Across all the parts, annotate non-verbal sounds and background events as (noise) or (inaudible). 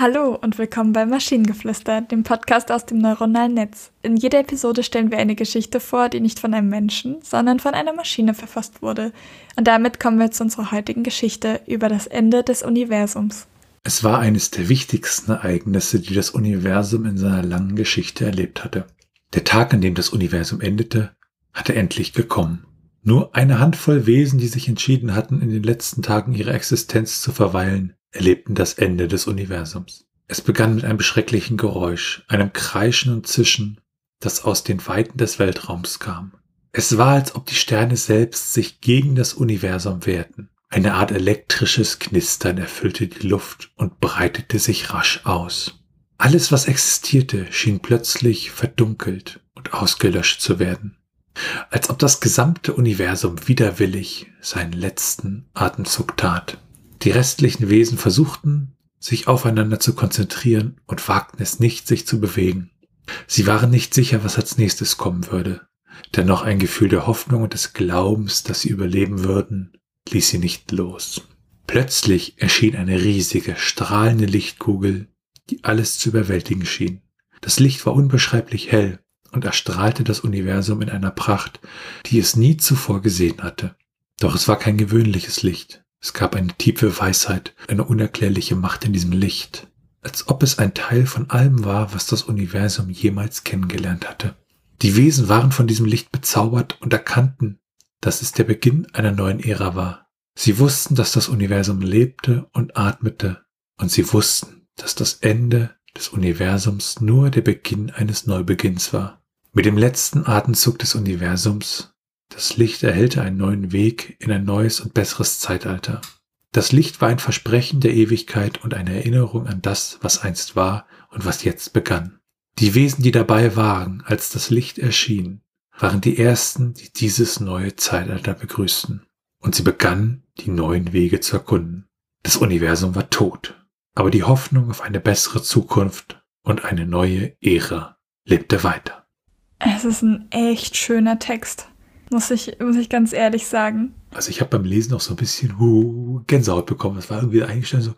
Hallo und willkommen bei Maschinengeflüster, dem Podcast aus dem neuronalen Netz. In jeder Episode stellen wir eine Geschichte vor, die nicht von einem Menschen, sondern von einer Maschine verfasst wurde. Und damit kommen wir zu unserer heutigen Geschichte über das Ende des Universums. Es war eines der wichtigsten Ereignisse, die das Universum in seiner langen Geschichte erlebt hatte. Der Tag, an dem das Universum endete, hatte endlich gekommen. Nur eine Handvoll Wesen, die sich entschieden hatten, in den letzten Tagen ihrer Existenz zu verweilen, erlebten das Ende des Universums. Es begann mit einem beschrecklichen Geräusch, einem Kreischen und Zischen, das aus den Weiten des Weltraums kam. Es war, als ob die Sterne selbst sich gegen das Universum wehrten. Eine Art elektrisches Knistern erfüllte die Luft und breitete sich rasch aus. Alles, was existierte, schien plötzlich verdunkelt und ausgelöscht zu werden, als ob das gesamte Universum widerwillig seinen letzten Atemzug tat. Die restlichen Wesen versuchten, sich aufeinander zu konzentrieren und wagten es nicht, sich zu bewegen. Sie waren nicht sicher, was als nächstes kommen würde. Dennoch ein Gefühl der Hoffnung und des Glaubens, dass sie überleben würden, ließ sie nicht los. Plötzlich erschien eine riesige, strahlende Lichtkugel, die alles zu überwältigen schien. Das Licht war unbeschreiblich hell und erstrahlte das Universum in einer Pracht, die es nie zuvor gesehen hatte. Doch es war kein gewöhnliches Licht. Es gab eine tiefe Weisheit, eine unerklärliche Macht in diesem Licht, als ob es ein Teil von allem war, was das Universum jemals kennengelernt hatte. Die Wesen waren von diesem Licht bezaubert und erkannten, dass es der Beginn einer neuen Ära war. Sie wussten, dass das Universum lebte und atmete, und sie wussten, dass das Ende des Universums nur der Beginn eines Neubeginns war. Mit dem letzten Atemzug des Universums das Licht erhellte einen neuen Weg in ein neues und besseres Zeitalter. Das Licht war ein Versprechen der Ewigkeit und eine Erinnerung an das, was einst war und was jetzt begann. Die Wesen, die dabei waren, als das Licht erschien, waren die ersten, die dieses neue Zeitalter begrüßten. Und sie begannen, die neuen Wege zu erkunden. Das Universum war tot, aber die Hoffnung auf eine bessere Zukunft und eine neue Ära lebte weiter. Es ist ein echt schöner Text. Muss ich, muss ich ganz ehrlich sagen. Also ich habe beim Lesen auch so ein bisschen hu, Gänsehaut bekommen. Das war irgendwie eigentlich schon so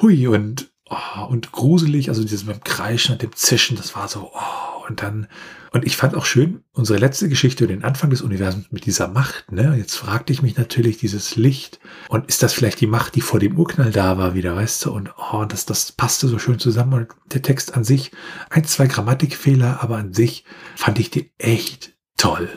hui und, oh, und gruselig. Also dieses mit dem Kreischen und dem Zischen, das war so, oh, und dann, und ich fand auch schön unsere letzte Geschichte den Anfang des Universums mit dieser Macht, ne? Jetzt fragte ich mich natürlich dieses Licht und ist das vielleicht die Macht, die vor dem Urknall da war wieder, weißt du? Und oh, das, das passte so schön zusammen und der Text an sich, ein, zwei Grammatikfehler, aber an sich fand ich die echt toll.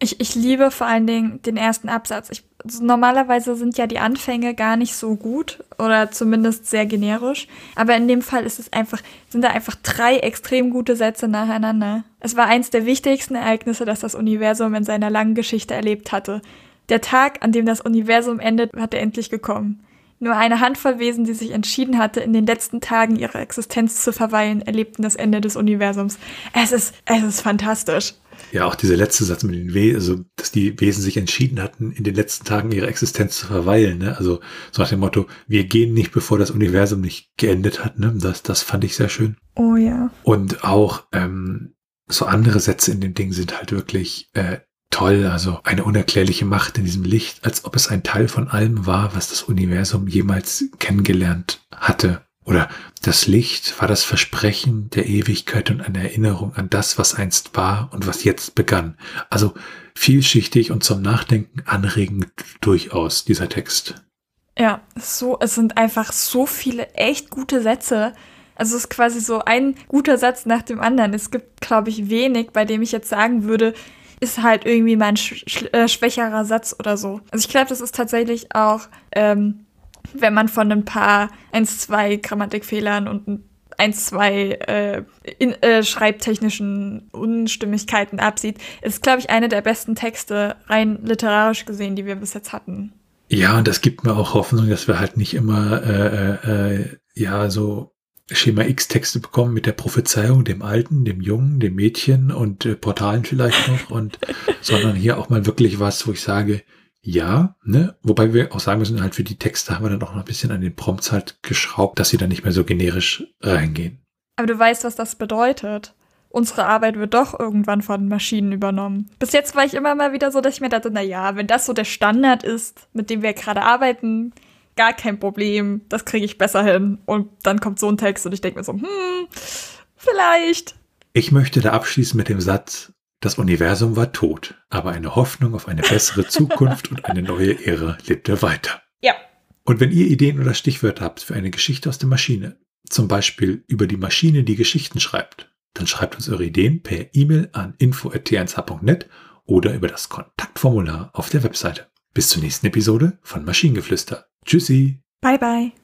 Ich, ich liebe vor allen Dingen den ersten Absatz. Ich, normalerweise sind ja die Anfänge gar nicht so gut oder zumindest sehr generisch. Aber in dem Fall ist es einfach, sind da einfach drei extrem gute Sätze nacheinander. Es war eins der wichtigsten Ereignisse, das das Universum in seiner langen Geschichte erlebt hatte. Der Tag, an dem das Universum endet, hatte endlich gekommen. Nur eine Handvoll Wesen, die sich entschieden hatte, in den letzten Tagen ihrer Existenz zu verweilen, erlebten das Ende des Universums. Es ist, es ist fantastisch. Ja, auch dieser letzte Satz mit den Wesen, also dass die Wesen sich entschieden hatten, in den letzten Tagen ihrer Existenz zu verweilen. Ne? Also so nach dem Motto, wir gehen nicht, bevor das Universum nicht geendet hat. Ne? Das, das fand ich sehr schön. Oh ja. Und auch ähm, so andere Sätze in dem Ding sind halt wirklich äh, toll. Also eine unerklärliche Macht in diesem Licht, als ob es ein Teil von allem war, was das Universum jemals kennengelernt hatte. Oder das Licht war das Versprechen der Ewigkeit und eine Erinnerung an das, was einst war und was jetzt begann. Also vielschichtig und zum Nachdenken anregend durchaus dieser Text. Ja, so, es sind einfach so viele echt gute Sätze. Also es ist quasi so ein guter Satz nach dem anderen. Es gibt, glaube ich, wenig, bei dem ich jetzt sagen würde, ist halt irgendwie mein sch äh, schwächerer Satz oder so. Also ich glaube, das ist tatsächlich auch ähm, wenn man von ein paar 1, 2 Grammatikfehlern und 1, 2 äh, in, äh, schreibtechnischen Unstimmigkeiten absieht, ist, glaube ich, eine der besten Texte, rein literarisch gesehen, die wir bis jetzt hatten. Ja, und das gibt mir auch Hoffnung, dass wir halt nicht immer äh, äh, äh ja so Schema X-Texte bekommen mit der Prophezeiung, dem Alten, dem Jungen, dem Mädchen und äh, Portalen vielleicht noch und (laughs) sondern hier auch mal wirklich was, wo ich sage, ja, ne? Wobei wir auch sagen müssen, halt für die Texte haben wir dann auch noch ein bisschen an den Prompts halt geschraubt, dass sie dann nicht mehr so generisch reingehen. Aber du weißt, was das bedeutet. Unsere Arbeit wird doch irgendwann von Maschinen übernommen. Bis jetzt war ich immer mal wieder so, dass ich mir dachte, na ja, wenn das so der Standard ist, mit dem wir gerade arbeiten, gar kein Problem, das kriege ich besser hin. Und dann kommt so ein Text und ich denke mir so, hm, vielleicht. Ich möchte da abschließen mit dem Satz, das Universum war tot, aber eine Hoffnung auf eine bessere (laughs) Zukunft und eine neue Ära lebte weiter. Ja. Und wenn ihr Ideen oder Stichwörter habt für eine Geschichte aus der Maschine, zum Beispiel über die Maschine, die Geschichten schreibt, dann schreibt uns eure Ideen per E-Mail an info.t1h.net oder über das Kontaktformular auf der Webseite. Bis zur nächsten Episode von Maschinengeflüster. Tschüssi. Bye bye.